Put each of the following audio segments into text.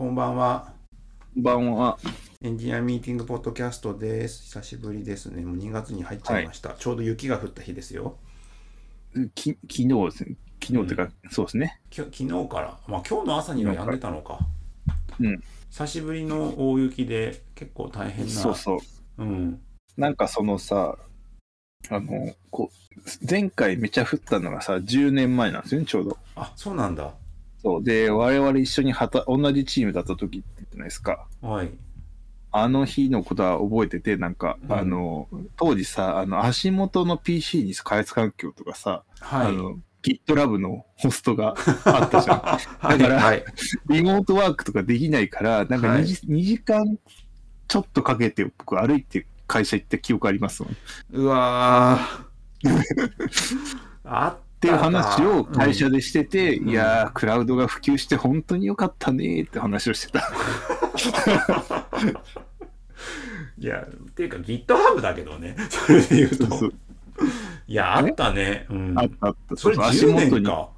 こんばんは。こんばんは。エンジニアミーティングポッドキャストです。久しぶりですね。もう2月に入っちゃいました。ちょうど雪が降った日ですよ。き昨日ですね。昨日っていうか、そうですね。きょ昨日から、まあ今日の朝には止んでたのか。うん。久しぶりの大雪で結構大変な。そうそう。うん。なんかそのさ、あの、こう、前回めちゃ降ったのがさ、10年前なんですよね、ちょうど。あ、そうなんだ。そう。で、我々一緒にはた同じチームだった時って言ってないですか。はい。あの日のことは覚えてて、なんか、うんあの、当時さ、あの、足元の PC に開発環境とかさ、はい。あの、GitLab のホストがあったじゃん。はい。だからはい。リモートワークとかできないから、なんかはい 2, 時2時間ちょっとかけて僕歩いて会社行った記憶ありますもん。っうわー。あ っていう話を会社でしてて、うんいやー、クラウドが普及して本当に良かったねーって話をしてた。いや、っていうか GitHub だけどね。それで言うと。そうそういや、あったね。うん。あったあった。それそうそう10足元に年か。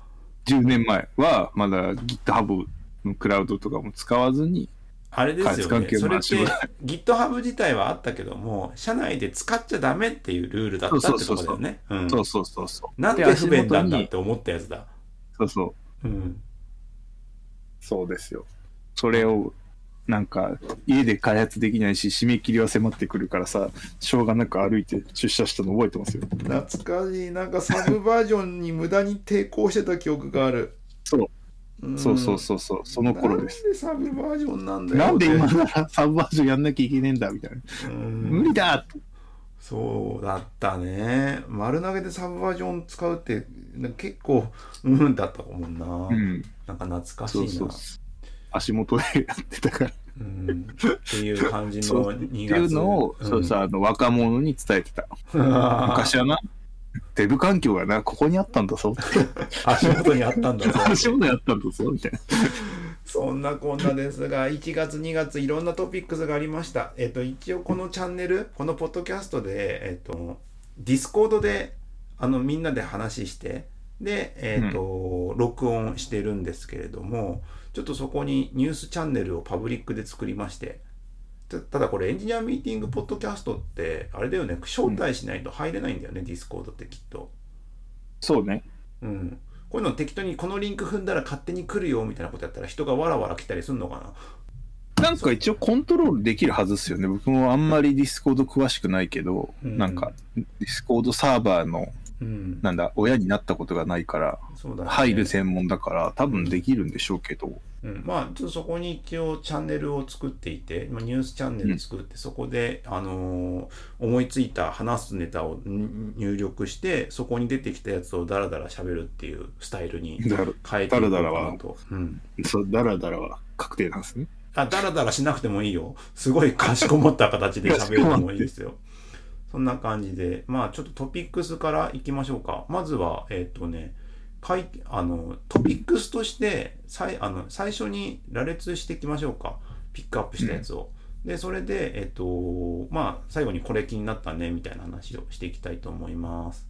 10年前はまだ GitHub のクラウドとかも使わずに、あれですよね。それって GitHub 自体はあったけども、社内で使っちゃダメっていうルールだったってことだよね。うんそうそうそうそう。なんてで不便なんだって思ったやつだ。そうそう。うん。そうですよ。それを、なんか、家で開発できないし、締め切りは迫ってくるからさ、しょうがなく歩いて出社したの覚えてますよ。懐かしい。なんかサブバージョンに無駄に抵抗してた記憶がある。そう、んそうそうそうそう、その頃です。なんでサブバージョンなんだよ。なんで今ってならサブバージョンやんなきゃいけねえんだみたいな。うん無理だそうだったね。丸投げでサブバージョン使うって結構うんだったもんな。うん。なんか懐かしいな。そうそう。足元でやってたから。っうん、っていう感じの 2て月。いうのを、そうさ、あの、若者に伝えてた。昔はな、デブ環境がな、ここにあったんだぞ。足元にあったんだぞ。足元にあったんだぞ、みたいな。そんなこんなですが、1月、2月、いろんなトピックスがありました。えっと、一応このチャンネル、このポッドキャストで、えっと、Discord で、あの、みんなで話して、で、えっと、録音してるんですけれども、ちょっとそこにニュースチャンネルをパブリックで作りまして、たただこれエンジニアミーティングポッドキャストって、あれだよね、招待しないと入れないんだよね、 Discord ってきっと。そうね。うん。こういうの適当にこのリンク踏んだら勝手に来るよみたいなことやったら人がわらわら来たりするのかななんか一応コントロールできるはずですよね。僕もあんまり Discord 詳しくないけど、うんなんか Discord サーバーの、うん。なんだ、親になったことがないから。入る専門だから多分できるんでしょうけど、うん、まあ、ちょっとそこに一応チャンネルを作っていて、まあ、ニュースチャンネル作って、そこで、あのー思いついた話すネタをん入力して、そこに出てきたやつをダラダラ喋るっていうスタイルに変えていこうかダラダラはなと。うん。そう、だらだらは確定なんですね。あ、ダラダラしなくてもいいよ。すごいかしこまった形で喋るのもいいですよ。そんな感じで、まあちょっとトピックスからいきましょうか。まずは、えっ、とね、かいあのトピックスとしてさいあの最初に羅列していきましょうか。ピックアップしたやつを。で、それで、えっ、と、まあ最後にこれ気になったね、みたいな話をしていきたいと思います。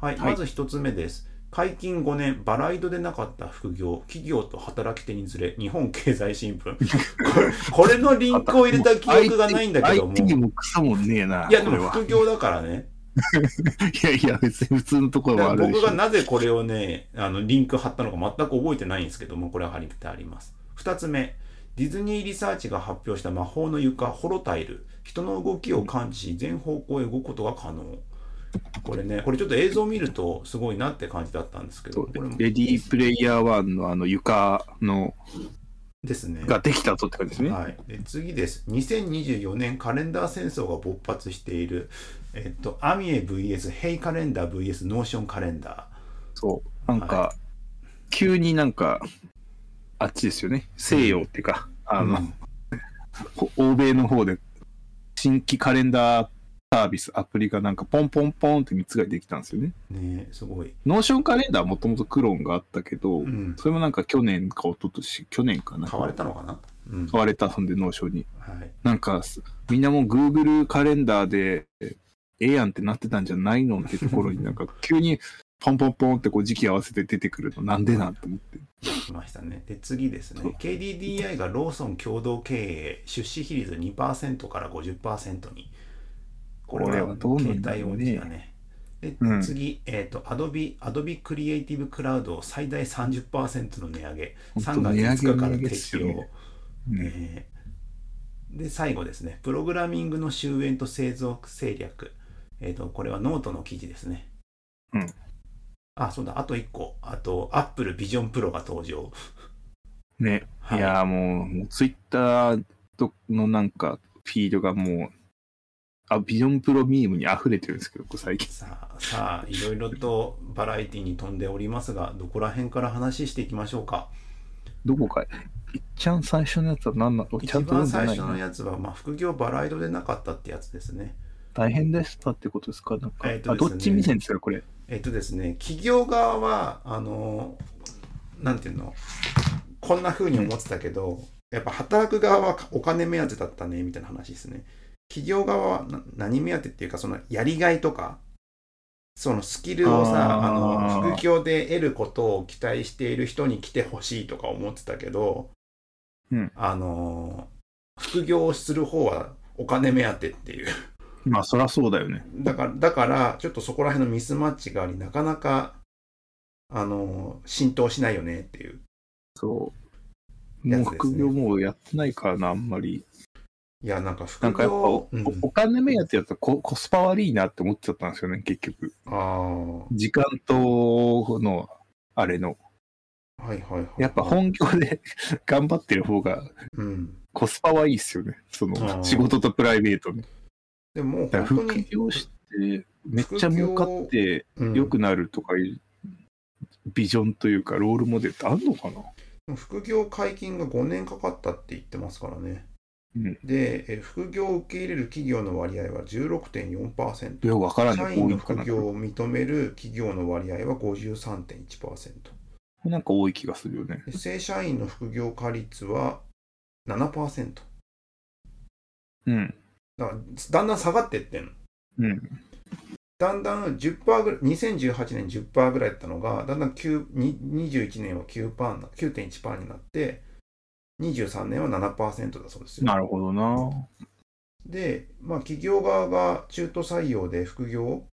はい、はいまず一つ目です。解禁5年、バライドでなかった副業、企業と働き手にずれ、日本経済新聞。これこれのリンクを入れた記憶がないんだけども。IT もクソもねえな。いや、で。も副業だからね。いやいや、別に普通のところだからもある。僕がなぜこれをね、あのリンク貼ったのか全く覚えてないんですけども、これは貼りてあります。二つ目、ディズニーリサーチが発表した魔法の床、ホロタイル。人の動きを感知し、全方向へ動くことが可能。これね、これちょっと映像を見るとすごいなって感じだったんですけど、これもレディープレイヤー1のあの床のですね。ができたとって感じですね。はい、で次です。2024年カレンダー戦争が勃発している、えっと、 Amie VS Hey カレンダー VS Notion カレンダそう。なんか、は急になんか、あっちですよね。西洋っていうか、ー。あの、うんほ 欧米の方で新規カレンダーサービス、アプリがなんかポンポンポンって3つができたんですよね。ねすごい。 Notion カレンダーはもともと Cron があったけど、うん。それもなんか去年か一昨年去年かな。買われたのかな？うん。買われた、そんで Notion に。はい。なんか、みんなもう Google カレンダーで、ええやんってなってたんじゃないのってところになんか 急にポンポンポンってこう時期合わせて出てくるのなんでなんて思って。来ましたね。で、次ですね。KDDI がローソン共同経営、出資比率2%から50%に。これははどうなん携だろうね。で、うん次、えっ、と、Adobe、Adobe Creative Cloud を最大30%の値上げ。3本当月5値上げ日から適用。で、最後ですね。プログラミングの終焉と製造戦略。えっ、と、これはノートの記事ですね。うん。あ、そうだ。あと1個。あと、Apple Vision Pro が登場。ね。はいいやーもう、もうツイッターのなんか、フィードがもう、あ、 Vision Pro ミームに溢れてるんですけど、最近。さあ、さあ、いろいろとバラエティに富んでおりますが、どこら辺から話していきましょうか？どこか、い？っちゃん最初のやつは何なの？ちゃん一と読んで番最初。のやつは、まあ、副業バラ色でなかったってやつですね。大変でしたってことですか？なんか、あ、えーとですねどっち目線ですかこれ？えっとですね、企業側は、あの、なんていうの、こんな風に思ってたけど、やっぱ働く側はお金目当てだったね、みたいな話ですね。企業側はな何目当てっていうか、そのやりがいとか、そのスキルをさ、あの、副業で得ることを期待している人に来てほしいとか思ってたけど、うんあの、副業をする方はお金目当てっていう。まあ、そりゃそうだよね。だから、だから、ちょっとそこら辺のミスマッチがあり、なかなか、あの、浸透しないよねっていう。そう。もう副業もうやってないからな、あんまり。いや、なんか副なんかやっぱお、業、うんおお金目当てやったらココスパ悪いなって思っちゃったんですよね、結局。ああ、は時間との、あれの。いはいはい。やっぱ本業で 頑張ってる方がうん。コスパはいいっすよね。その仕事とプライベートね。でも副業してめっちゃ儲かってうん良くなるとかいうビジョンというかロールモデルってあるのかな？副業解禁が5年かかったって言ってますからね。うん。で、え副業を受け入れる企業の割合は16.4%。よくわからんね、社員の。副業を認める企業の割合は53.1%。なんか多い気がするよね。で正社員の副業化率は7%。うん。だからだんだん下がってってんの。うん。だんだん10%ぐらい、2018年10%ぐらいだったのが、だんだん9に21年は9%な9.1%になって、23年は7%だそうですよ。なるほどな。で、まあ、企業側が中途採用で副業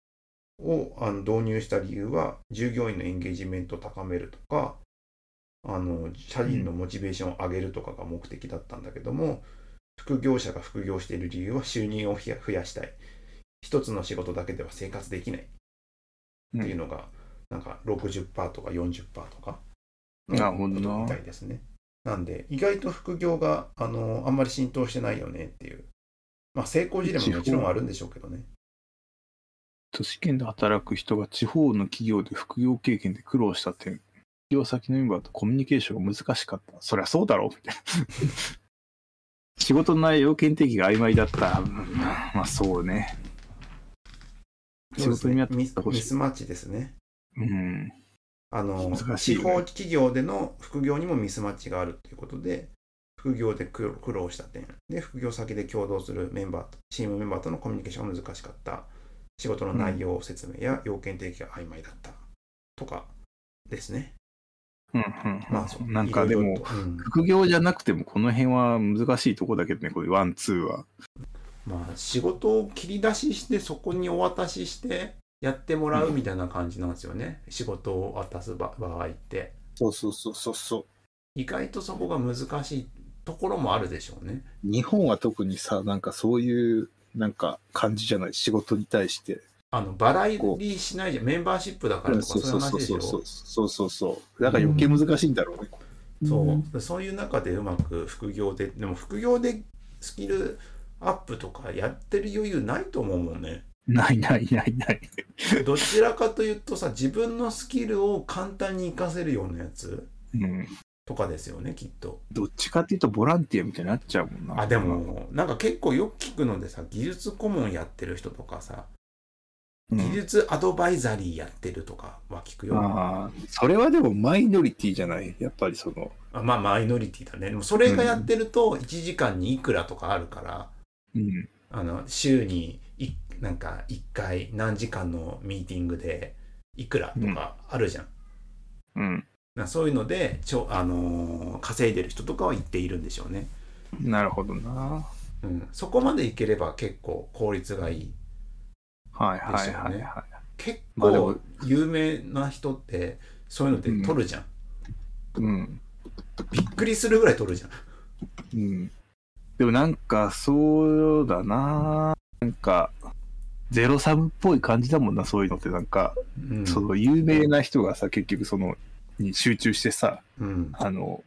をあの導入した理由は、従業員のエンゲージメントを高めるとか、あの社員のモチベーションを上げるとかが目的だったんだけども、副業者が副業している理由は収入を増やしたい。一つの仕事だけでは生活できないっていうのが、なんか60%とか40%とかなるほどみたいですね。なんで、意外と副業があのあんまり浸透してないよねっていう。まあ、成功事例ももちろんあるんでしょうけどね。都市圏で働く人が地方の企業で副業経験で苦労した点、企業先のメンバーとコミュニケーションが難しかった。そりゃそうだろうみたいな。仕事の内容、検定が曖昧だった。うんまあそうね。仕事にやってミスほしいミスマッチですね。うん。あのね。地方企業での副業にもミスマッチがあるということで、副業で苦労した点、で、副業先で共同するメンバーと、チームメンバーとのコミュニケーションが難しかった、仕事の内容説明や要件定義が曖昧だった。とかですね。うんうんまあ、そう。なんかでも副業じゃなくてもこの辺は難しいとこだけどね、これワン、ツーは。まあ、仕事を切り出しして、そこにお渡しして、やってもらうみたいな感じなんですよね。仕事を渡す場場合って。そうそうそうそうそう。意外とそこが難しいところもあるでしょうね。日本は特にさ、なんかそういう、なんか感じじゃない、仕事に対して。あの、バラエティしないじゃん。メンバーシップだからとか、そういう話でしょ。そうそうそうそう。だから余計難しいんだろうね。そうそういう中でうまく副業で、でも副業でスキルアップとかやってる余裕ないと思うもんね。ないないないない。どちらかというとさ、自分のスキルを簡単に活かせるようなやつうん。とかですよね、きっと。どっちかっていうとボランティアみたいになっちゃうもんな。あ、でも、なんか結構よく聞くのでさ、技術顧問やってる人とかさ、うん、技術アドバイザリーやってるとかは聞くよ。ああ、それはでもマイノリティじゃない？やっぱりその、あまあ、マイノリティだね。でもそれがやってると、1時間にいくらとかあるから、うん。あの週にいなんか1回何時間のミーティングでいくらとかあるじゃん。うん。なそういうのでちょ、あのー稼いでる人とかは言っているんでしょうね。なるほどな。うん、そこまでいければ結構効率がいい。はいはいはいはい。結構有名な人ってそういうので取るじゃん。うん。びっくりするぐらい取るじゃん。うん。でもなんか、そうだな。なんか、ゼロサムっぽい感じだもんな、そういうのって。なんか、うんその有名な人がさ、結局その、に集中してさ、うんあの、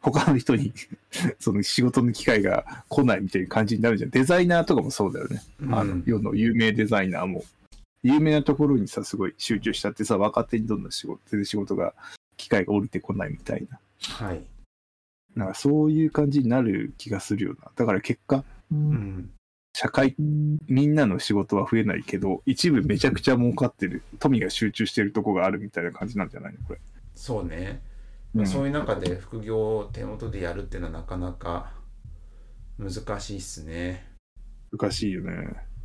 他の人に その仕事の機会が来ないみたいな感じになるじゃん。デザイナーとかもそうだよね。あの、世の有名デザイナーも、有名なところにさ、すごい集中しちゃってさ、若手にどんどん仕事、全然仕事が、機会が降りてこないみたいな。はい。なんかそういう感じになる気がするよな。だから結果、うん。社会、みんなの仕事は増えないけど、一部めちゃくちゃ儲かってる、富が集中してるとこがあるみたいな感じなんじゃないのこれ。そうね。うんそういう中で副業を手元でやるっていうのはなかなか難しいっすね。難しいよね。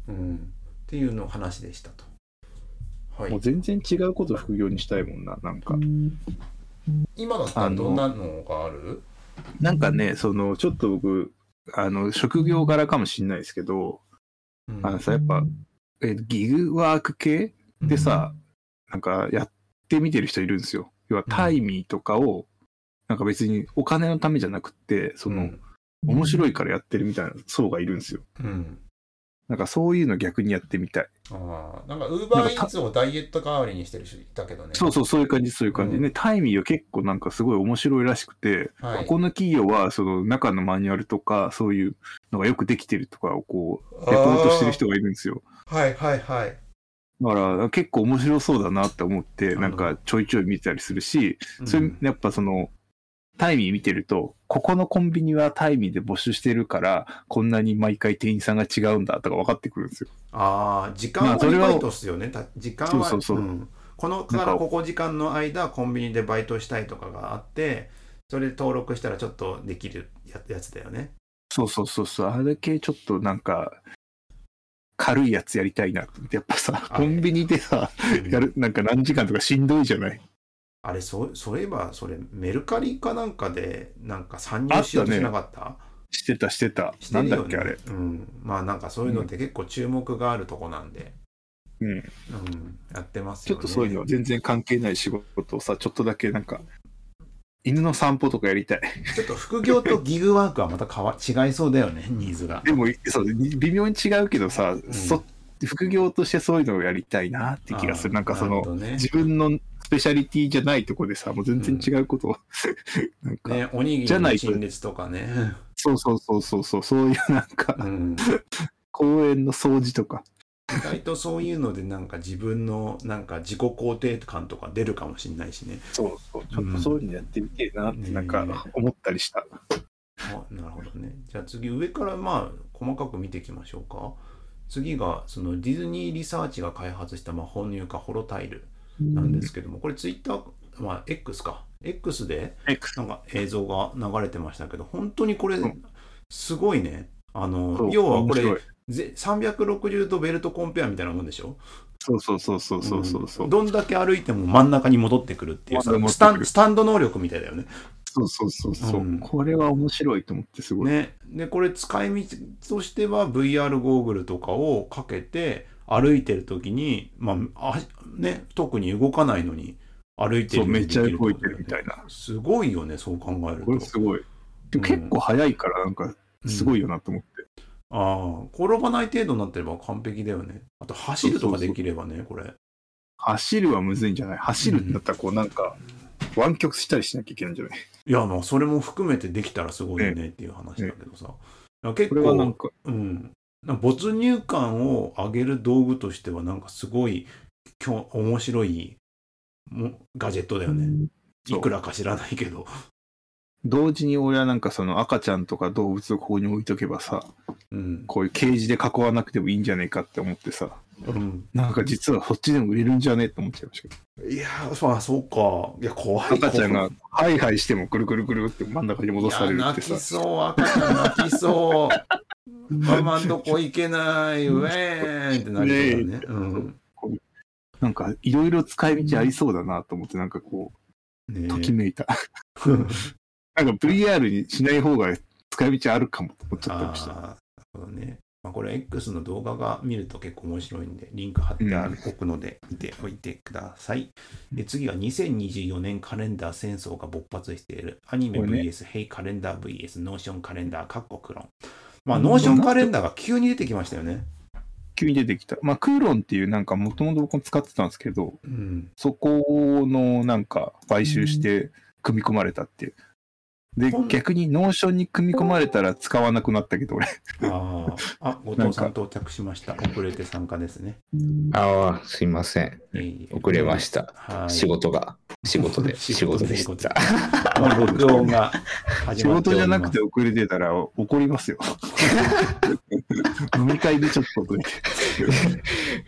うん。っていうの話でしたと。はい。もう全然違うこと副業にしたいもんな、なんか。今だったらどんなのがある？なんかね、その、ちょっと僕、あの、職業柄かもしんないですけど、うんあのさ、やっぱ、えギグワーク系でさ、なんかやってみてる人いるんですよ。要はタイミーとかを、なんか別にお金のためじゃなくって、その、面白いからやってるみたいな層がいるんですよ。うん。なんかそういうの逆にやってみたい。ああ、なんかウーバーイーツをダイエット代わりにしてる人いたけどね。そうそう、そういう感じ、そういう感じ。うんね、タイミーは結構なんかすごい面白いらしくて、はい。ここの企業はその中のマニュアルとか、そういうのがよくできてるとかをこう、レポートしてる人がいるんですよ。はいはいはい。だから結構面白そうだなって思って、なんかちょいちょい見てたりするし、うんそれやっぱその、タイミー見てると、ここのコンビニはタイミーで募集してるから、こんなに毎回店員さんが違うんだとか分かってくるんですよ。ああ、時間はバイトっすよね。た時間は。そうそうそうんこのからここ時間の間、コンビニでバイトしたいとかがあって、それで登録したらちょっとできるややつだよね。そうそうそうそう、あれだけちょっとなんか、軽いやつやりたいなってやっぱさ、あコンビニでさ、やる、なんか何時間とかしんどいじゃないあれそ、そういえば、それ、メルカリかなんかで、なんか参入しようとしなかった？してたしてた。なんしてるよねだっけあれ。うん。まあなんかそういうのって結構注目があるとこなんで、うん。うん、やってますちょよね。っとそういうのは全然関係ない仕事をさ、ちょっとだけなんか、犬の散歩とかやりたい。ちょっと副業とギグワークはまた変わ違いそうだよね、ニーズが。でも、そう、微妙に違うけどさ、そ副業としてそういうのをやりたいなって気がする。なんかその、ね自分のスペシャリティじゃないとこでさ、もう全然違うことを、なんか、ね、おにぎりのじゃないと陳列とかね。そうそうそうそうそう、そういうなんか、うん。公園の掃除とか。意外とそういうのでなんか自分のなんか自己肯定感とか出るかもしれないしね。そうそう、ちょっとそういうのやってみてえなって、なんねか思ったりした。あなるほどね。じゃあ次上からまあ細かく見ていきましょうか。次がそのディズニーリサーチが開発した魔法入荷ホロタイルなんですけども、これツイッター、まあ X か。X でなんか映像が流れてましたけど、本当にこれうんすごいね。あそのう、要はこれ面白いぜ360度ベルトコンペアみたいなもんでしょ？そうそうそうそうそうそうそう。んどんだけ歩いても真ん中に戻ってくるっていうさスタンスタンド能力みたいだよね。そうそうそうそう、うんこれは面白いと思ってすごい。ね。で、これ使い道としては VR ゴーグルとかをかけて歩いてる時に、まあ、あね、特に動かないのに歩いてるそう、めっちゃ動いてるみたいな。すごいよね、そう考えるこれと。すごい。でも結構早いから、なんか、すごいよなと思って。ああ、転ばない程度になってれば完璧だよね。あと走るとかできればね、これ。走るはむずいんじゃない？走るんだったら、こうなんか、湾曲したりしなきゃいけないんじゃない？いや、まあ、それも含めてできたらすごいよねっていう話だけどさ。いや結これはなん構、か、うん。没入感を上げる道具としては、なんかすごい、きょ面白いもガジェットだよね。いくらか知らないけど。同時に俺はなんかその赤ちゃんとか動物をここに置いとけばさ、うん。こういうケージで囲わなくてもいいんじゃねえかって思ってさ、うん、なんか実はそっちでも売れるんじゃねえって思っちゃいましたけど。いやー、まあ、そうか。いや、怖い。赤ちゃんがハイハイしてもくるくるくるって真ん中に戻されるってさ泣き。そう、赤ちゃん泣きそう。ママんとこ行けない、ウェーンってなるからね。うん。なんかいろいろ使い道ありそうだなと思って、なんかこねう、ときめいた。なんか VR にしない方が使い道あるかもと思っちゃってました。ね。まあ、これ X の動画が見ると結構面白いんで、リンク貼ってあるおくので見ておいてください。で次は2024年カレンダー戦争が勃発しているアニメこれね VS、ヘイカレンダー VS ノーションカレンダー、カッコクロン。まあ、 Notion カレンダーが急に出てきましたよね。急に出てきた。まあ、 Cron っていうなんかもともと僕も使ってたんですけど、うん。そこのなんか買収して組み込まれたっていう。で逆に Notion に組み込まれたら使わなくなったけど、俺。ああ、あ、後藤さん到着しました。遅れて参加ですね。ああ、すいません。遅れました。はい。仕事が。仕事で。仕事でし仕事た。仕事じゃなくて遅れてたら怒りますよ。飲み会でちょっと遅れて。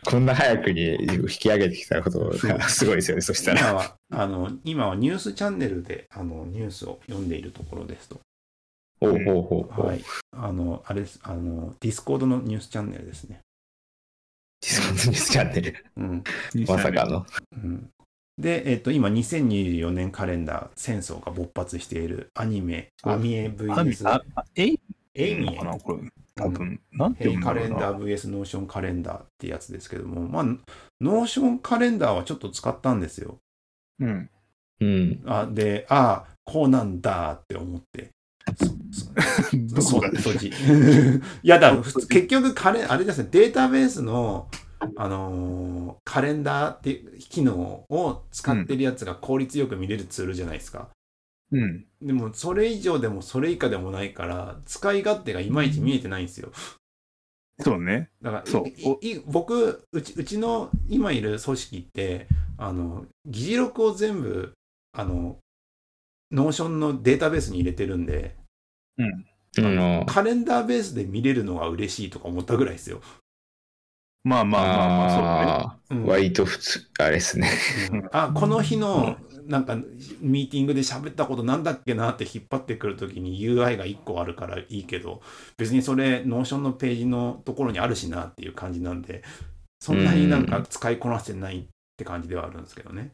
こんな早くに引き上げてきたことがすごいですよね、そしたら。今はあの今はニュースチャンネルであのニュースを読んでいるところですと。ほうほうほうほう。はい。あの、あれです。あの、 Discord のニュースチャンネルですね。 Discord ニュースチャンネル。うん。まさかの。うん、で、えっと、今、2024年カレンダー、戦争が勃発している Amie、Amie あ VS あ、あエイミエかな？これ。多分、なんて Hey カレン読むんだろうな。ダー VS Notion カレンダーってやつですけども、まあ、 Notion カレンダーはちょっと使ったんですよ。うん。うん。あで、ああ、こうなんだって思って。そそっち。いや、だから普通結局カレン、あれですね、データベースの、あのーカレンダーっていう機能を使ってるやつが効率よく見れるツールじゃないですか。うん。でも、それ以上でもそれ以下でもないから、使い勝手がいまいち見えてないんですよ。そうね。だからそういい僕うちうちの今いる組織ってあの議事録を全部あの Notion のデータベースに入れてるんでうん。あの、カレンダーベースで見れるのが嬉しいとか思ったぐらいですよ。まあまあまあまあ、そうだね。割と普通、あれですね。うんあこの日のなんかミーティングで喋ったことなんだっけなって引っ張ってくるときに UI が1個あるからいいけど別にそれ Notion のページのところにあるしなっていう感じなんでそんなになんか使いこなせてないって感じではあるんですけどね。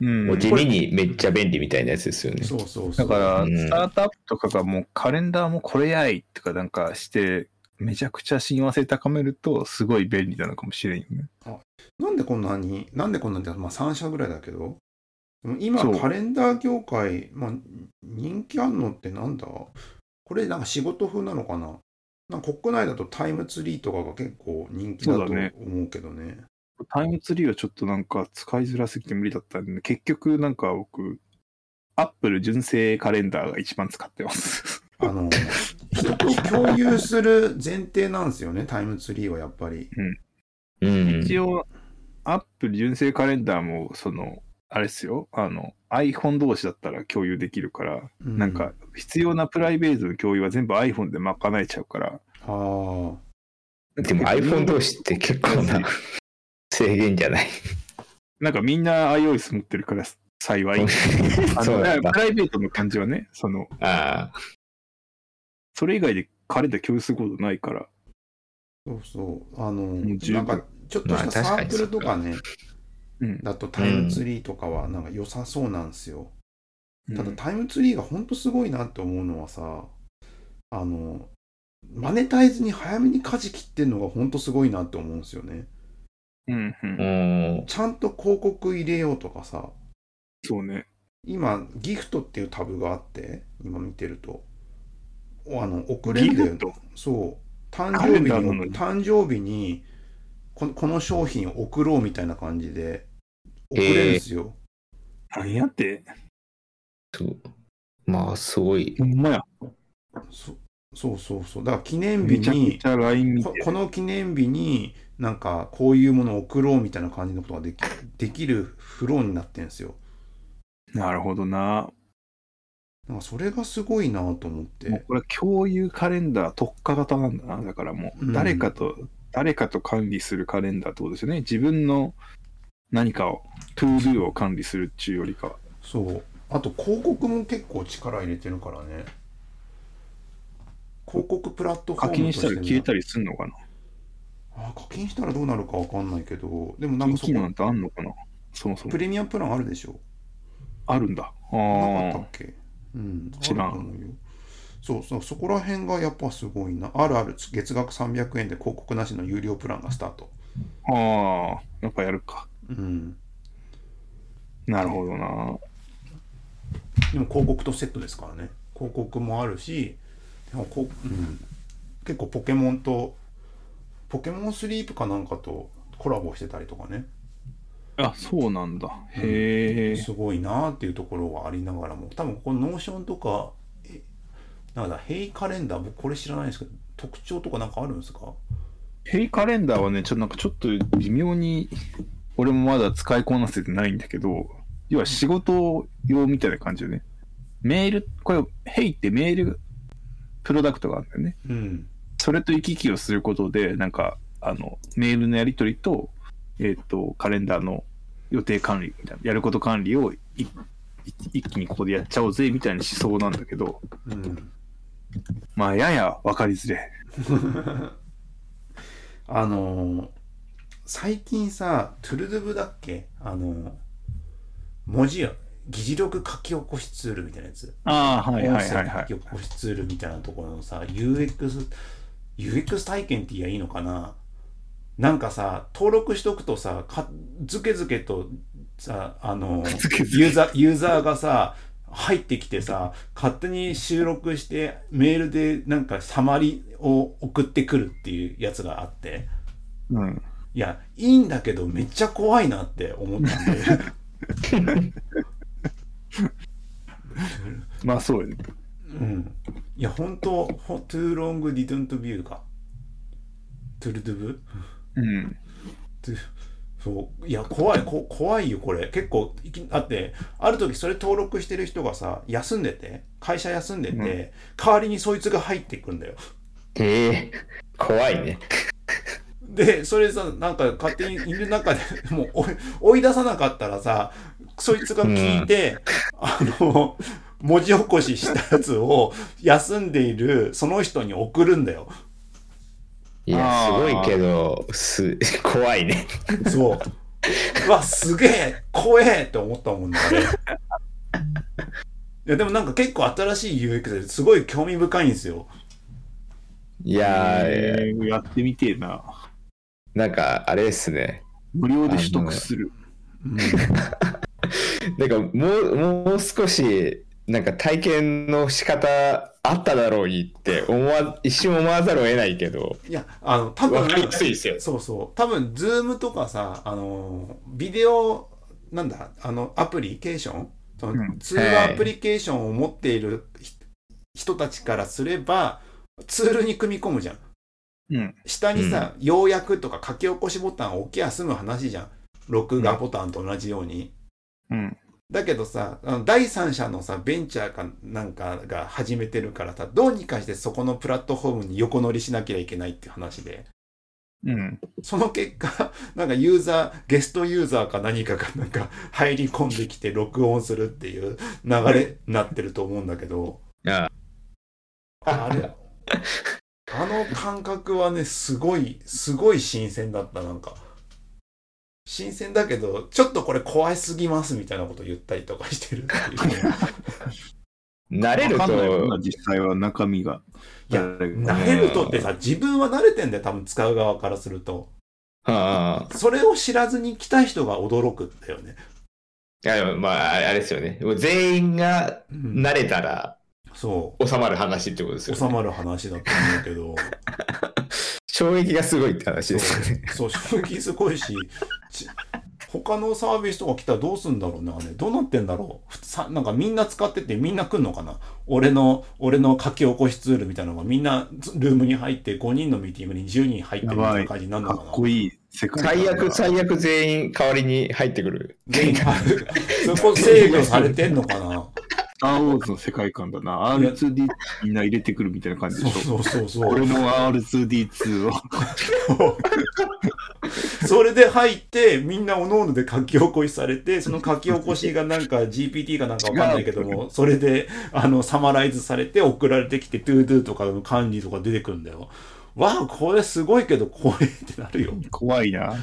うんもう地味にめっちゃ便利みたいなやつですよね。そうそうそう。だから、うんスタートアップとかがもうカレンダーもこれやいとかなんかして、めちゃくちゃ親和性高めると、すごい便利なのかもしれんよね。なんでこんなに、なんでこんなに、まあ3社ぐらいだけど、今カレンダー業界、まあ人気あんのってなんだ？これなんか仕事風なのかな？なんか国内だとタイムツリーとかが結構人気だと思うけどね。タイムツリーはちょっとなんか使いづらすぎて無理だったんで、結局なんか僕、アップル純正カレンダーが一番使ってます。あの、人と共有する前提なんですよね、タイムツリーはやっぱり。うん。一応、アップル純正カレンダーも、その、あれですよ、あの、iPhone 同士だったら共有できるから、うなんか、必要なプライベートの共有は全部 iPhone で賄えちゃうから。ああ。でも iPhone 同士って結構な制限じゃない？なんかみんな iOS 持ってるから幸い。プライベートの感じはね、その、ああ。それ以外でカレンダー共有することないから。そうそう。あの、う十分なんか、ちょっとしたサークルとかね、うん。だとタイムツリーとかはなんか良さそうなんですよ。ただうんタイムツリーが本当すごいなって思うのはさ、あの、マネタイズに早めに舵切ってんのが本当すごいなって思うんですよね。うん、うんう。ん。ちゃんと広告入れようとかさ、そうね。今、ギフトっていうタブがあって、今見てると、おあの送れんだよそう。誕生日に？誕生日にこのこの商品を送ろうみたいな感じで送れるんですよ。何やって。そう。まあ、すごい。ほんまや。そそうそうそう。だから記念日にこ。この記念日になんかこういうものを送ろうみたいな感じのことができできるフローになってるんですよ。なるほどな。なんかそれがすごいなと思って。もうこれは共有カレンダー特化型なんだな。だからもうんう誰かと、誰かと管理するカレンダーってことですよね。自分の何かを、 ToDo を管理するっていうよりかは。そう。あと広告も結構力入れてるからね。広告プラットフォー課金したら消えたりすんのかなわ課金したらどうなるかわかんないけど、でもなんかそこなんてあんのかなそもそもプ。レミアムプランあるでしょあるんだ。あなかったっあ。け？うん、知らんそうそう、そこら辺がやっぱすごいな。あるある、月額300円で広告なしの有料プランがスタート。ああ。やっぱやるか。うん。なるほどな。でも広告とセットですからね。広告もあるし、でもこう、うん、結構ポケモンと、ポケモンスリープかなんかとコラボしてたりとかね。あ、そうなんだ。へえ。すごいなっていうところはありながらも多分この Notion とかえなんだ HEY カレンダー僕これ知らないんですけど特徴とかなんかあるんですか？ HEY カレンダーはね、ちょっとなんかちょっと微妙に、俺もまだ使いこなせてないんだけど、要は仕事用みたいな感じよね。メール、これ、ヘイってメールプロダクトがあるんだよね。うんそれと行き来をすることで、なんか、あの、メールのやり取りと、えっ、と、カレンダーの予定管理みたいな、やること管理を一気にここでやっちゃおうぜみたいな思想なんだけど、うんまあ、やや分かりづれ。あのー最近さトゥルドゥブだっけ？あのー文字や議事録書き起こしツールみたいなやつああ、はいはいはい音はい。声書き起こしツールみたいなところのさ UX UX 体験って言えばいいのかな？なんかさ登録しとくとさかずけずけとさあの ユーザーユーザーがさ入ってきてさ勝手に収録してメールでなんかサマリを送ってくるっていうやつがあってうん。いやいいんだけどめっちゃ怖いなって思ったんで まあ、そうよね。うんいや本当ほ too long didn't view かトゥルドゥブ？うん。そう。いや怖いこ怖いよこれ。結構いきだってある時それ登録してる人がさ休んでて会社休んでて、うん。代わりにそいつが入ってくんだよ。へえ怖いね。でそれさなんか勝手にいる中でもう追い追い出さなかったらさそいつが聞いて、あの文字起こししたやつを休んでいるその人に送るんだよいや、すごいけど、す、怖いね。そううわすげえ怖えって思ったもんねあれいやでもなんか結構新しい UX ですごい興味深いんですよいやー、えーやってみてえな。なんか、あれですね。無料で取得する。うん なんか、もう、もう少し、なんか体験の仕方あっただろうにって思わ、一瞬思わざるを得ないけど、いやあの多分わかりやすいですよ。そうそう。多分ズームとかさあのビデオなんだあのアプリケーション？その、うん。通話アプリケーションを持っているひ人たちからすればツールに組み込むじゃん。うん。下にさ、要約とか書き起こしボタンを置きゃ済む話じゃん。録画ボタンと同じように、うん。だけどさあの第三者のさベンチャーかなんかが始めてるからさどうにかしてそこのプラットフォームに横乗りしなきゃいけないっていう話で。うん。その結果 なんかユーザーゲストユーザーか何かがなんか入り込んできて録音するっていう流れになってると思うんだけど。ああ。れ あの感覚はねすごいすごい新鮮だったなんか新鮮だけどちょっとこれ怖いすぎますみたいなこと言ったりとかしてるっていう。ね 慣れると、実際は中身が。いや慣れるとってさ自分は慣れてんだよ多分使う側からすると。ああ、それを知らずに来た人が驚くんだよね、いや、まあ、あれですよね。全員がうん。慣れたらそう。収まる話ってことですよ、ね。収まる話だと思うけど 衝撃がすごいって話ですよね。そう。衝撃すごいしち他のサービスとか来たらどうすんだろうなねどうなってんだろう。ふさなんかみんな使っててみんな来んのかな。俺の俺の書き起こしツールみたいなのがみんなルームに入って5人のミーティングに10人入ってるみたいな感じになるのかかなっこいい最だ悪、最悪全員代わりに入ってくる。全員 そこ制御されてんのかな。スター・ウォーズの世界観だな。R2D みんな入れてくるみたいな感じでしょ。そうそうそう俺の R2D2 を。それで入ってみんなおのおので書き起こしされてその書き起こしがなんか GPT かなんかわかんないけどもそれであのサマライズされて送られてきて ToDo とかの管理とか出てくるんだよわあこれすごいけど怖いってなるよ怖いな。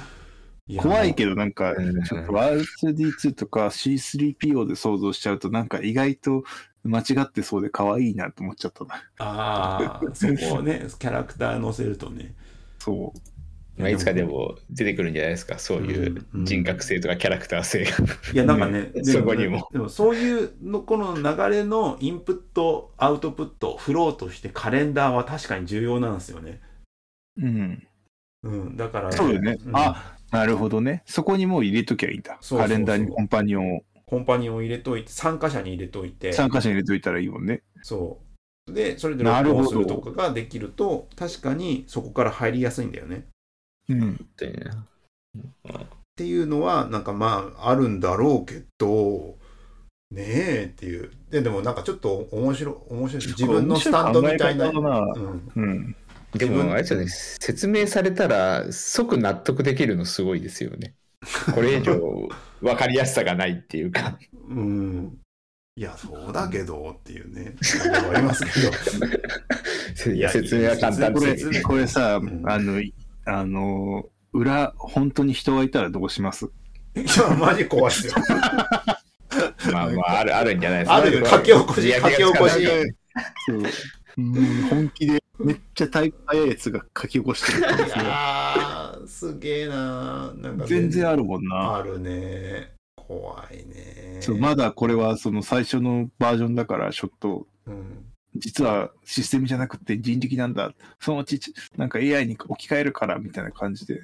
怖いけど、なんか、うんちょっと R2D2 とか C3PO で想像しちゃうと、なんか意外と間違ってそうで可愛いなと思っちゃったな。ああそこをね キャラクター載せるとねそう。まあ、いつかでも出てくるんじゃないですか、そういう人格性とかキャラクター性が。いやなんかね、でそこにもでもそういうのこの流れのインプットアウトプットフローとしてカレンダーは確かに重要なんですよね。うん。うん、だから、そうよね。んあ、なるほどね。そこにもう入れときゃいいんだ。そうそうそうカレンダーにコンパニオンをコンパニオンを入れといて参加者に入れといて参加者に入れといたらいいもんね。そうでそれで録音するとかができると確かにそこから入りやすいんだよね。うん。っていうのはなんかまああるんだろうけどねえっていうででもなんかちょっと面白い面白い自分のスタンドみたいな。なうんうん。でも、あれですよね、説明されたら即納得できるのすごいですよね。これ以上分かりやすさがないっていうか。うん。いや、そうだけどっていうね、ありますけど。いや説明は簡単こですれ、これさ、んあの、いあの、裏、本当に人がいたらどうします？いや、マジ怖いですよ。まあまあ、あるあるんじゃないですか。あるよ書き起こし見分け書き起こしううん本気で、めっちゃタイプ早いやつが書き起こしてるんいですよ。やー、すげえななんか全然あるもんな。あるね。怖いね。そうまだこれはその最初のバージョンだから、ちょっと、うん。実はシステムじゃなくて人力なんだ。そのうち、なんか AI に置き換えるから、みたいな感じで。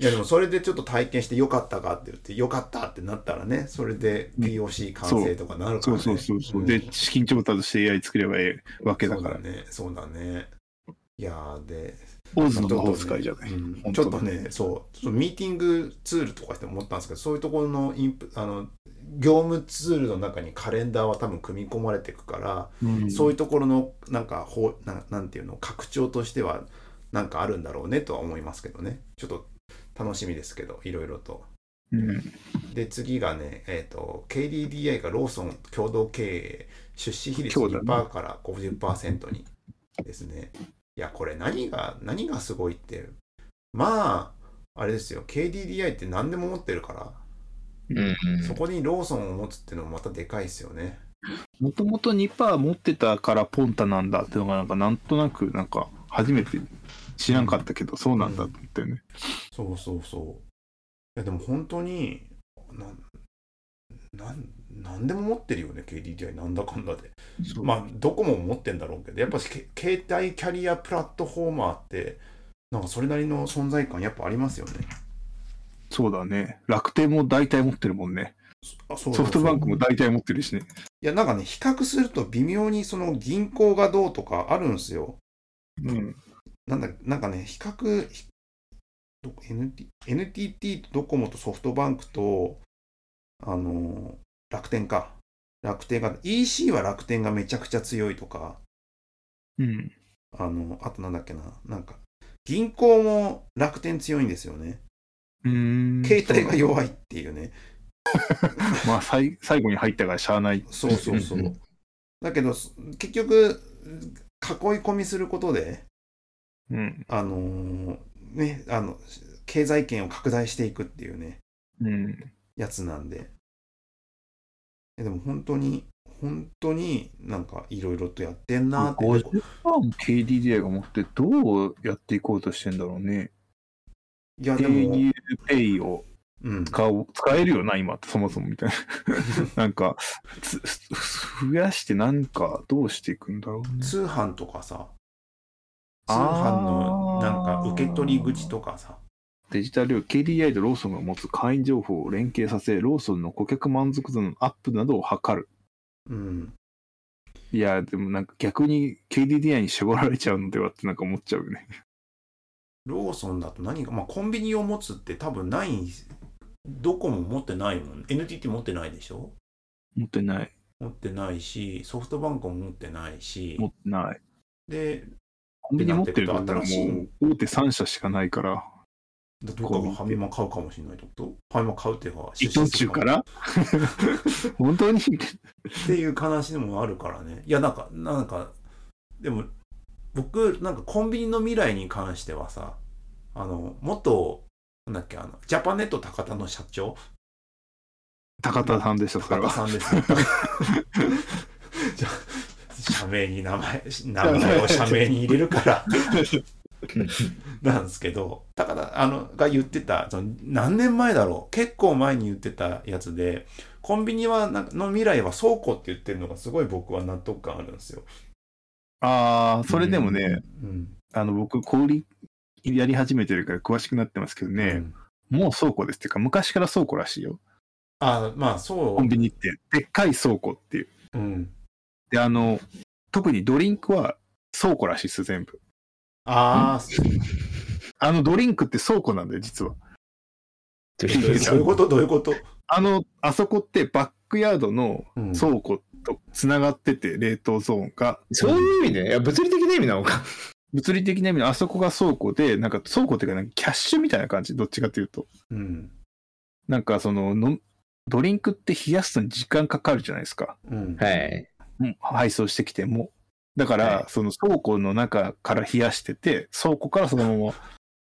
いや、でもそれでちょっと体験してよかったかって言って、よかったってなったらね、それで POC 完成とかなるからね。そうそうそうそう。んで、資金調達して AI 作ればええわけだから。ね。そうだね。いやーで、オズの魔法使いじゃない？うんちょっとね、そう、ちょっとミーティングツールとかして思ったんですけど、そういうところのインプあの業務ツールの中にカレンダーは多分組み込まれていくから、うんそういうところのなんかほうななんていうの拡張としてはなんかあるんだろうねとは思いますけどね。ちょっと楽しみですけど、いろいろと。うんで、次がね、えっ、と、KDDI がローソン共同経営、出資比率今日だね2%から50%にですね。いや、これ何が、何がすごいって、まあ、あれですよ、KDDI って何でも持ってるから、そこにローソンを持つっていうのもまたでかいですよね。もともと2%持ってたからポンタなんだっていうのがなんかなんとなくなんか初めて知らんかったけどそうなんだと思ったよね。そうそうそう。いや、でも本当に、なん、なん、なんでも持ってるよね、KDDI、なんだかんだで。まあ、どこも持ってんだろうけど、やっぱしけ携帯キャリアプラットフォーマーって、なんかそれなりの存在感やっぱありますよね。そうだね。楽天も大体持ってるもんね。あそうソフトバンクもい大体持ってるしね。や、なんかね、比較すると微妙にその銀行がどうとかあるんですよ。うん。なんだ、なんかね、比較、NT NTT とドコモとソフトバンクと、あの、楽天か。楽天が、EC は楽天がめちゃくちゃ強いとか、うん。あの、あとなんだっけな、なんか、銀行も楽天強いんですよね。うーん。携帯が弱いっていうね。まあ最最後に入ったからしゃあない。そうそうそう。だけど、す結局、囲い込みすることで、うん。あのーね、あの、経済圏を拡大していくっていうね、うん。やつなんで。えでも本当に、本当になんかいろいろとやってんなって。50%も KDDI が持ってどうやっていこうとしてんだろうね。いや、でも、auPay をうん。使おう使えるよな、今ってそもそもみたいな。なんか、つ増やしてなんかどうしていくんだろうね。通販とかさ、通販のなんか受け取り口とかさ、デジタル KDDI とローソンが持つ会員情報を連携させ、ローソンの顧客満足度のアップなどを図る。うん。いや、でもなんか逆に KDDI に絞られちゃうのではってなんか思っちゃうよね。ローソンだと何か、まあコンビニを持つって多分ない、どこも持ってないもん。NTT 持ってないでしょ？持ってない。持ってないし、ソフトバンクも持ってないし、持ってない。で、コンビニ持ってるとったらもう大手3社しかないから、どっかがファミマ買うかもしれないってこと。ファミマ買うっていうか、伊藤忠から？本当に？っていう話でもあるからね。いや、なんか、なんか、でも、僕なんかコンビニの未来に関してはさあの元なんだっけあのジャパネット高田の社長？高田さんでしょ、それ高田は。さんですよ。じゃ社名に名前名前を社名に入れるからなんですけど高田あのが言ってたその何年前だろう結構前に言ってたやつでコンビニはなんかの未来は倉庫って言ってるのがすごい僕は納得感あるんですよ。ああ、それでもね、うんあの、僕、小売りやり始めてるから詳しくなってますけどね、うんもう倉庫ですっていうか、昔から倉庫らしいよ。あまあそうコンビニって。でっかい倉庫っていう。うん、で、あの、特にドリンクは倉庫らしいです、全部。あああのドリンクって倉庫なんだよ、実は。どういうこと？どういうこと、あの、あそこってバックヤードのうん倉庫とつながってて、冷凍ゾーンが。そういう意味で、いや物理的な意味なのか。物理的な意味であそこが倉庫で、なんか倉庫っていうか、なんかキャッシュみたいな感じ、どっちかというと。うんなんかそのの、ドリンクって冷やすのに時間かかるじゃないですか。うんはい。うん配送してきても。だから、はいその倉庫の中から冷やしてて、倉庫からそのまま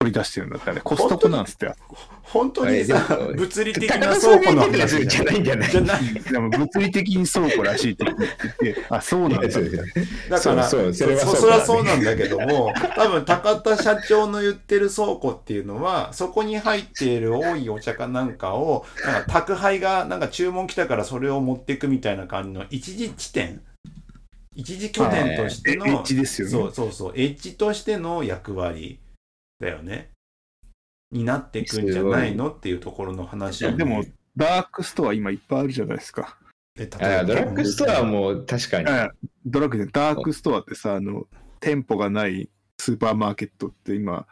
取り出してるんだったら、ね、コストコなんですって。本当にさ、物理的高な倉庫の話じゃないんじゃない？じゃな いでも物理的に倉庫らしいって言ってて、あ、そうなんだ。だからそうそうそれはそうそれはそうなんだけども多分高田社長の言ってる倉庫っていうのはそこに入っている多いお茶かなんかをなんか宅配がなんか注文来たからそれを持っていくみたいな感じの一時地点一時拠点としての、エッジですよね。そうそうそうエッジとしての役割だよねになっていくんじゃないのっていうところの話をね、でも、ダークストア今いっぱいあるじゃないですか。え例えばあドラッグストアも確かに。あドラッグでダークストアってさ、あの、店舗がないスーパーマーケットって今、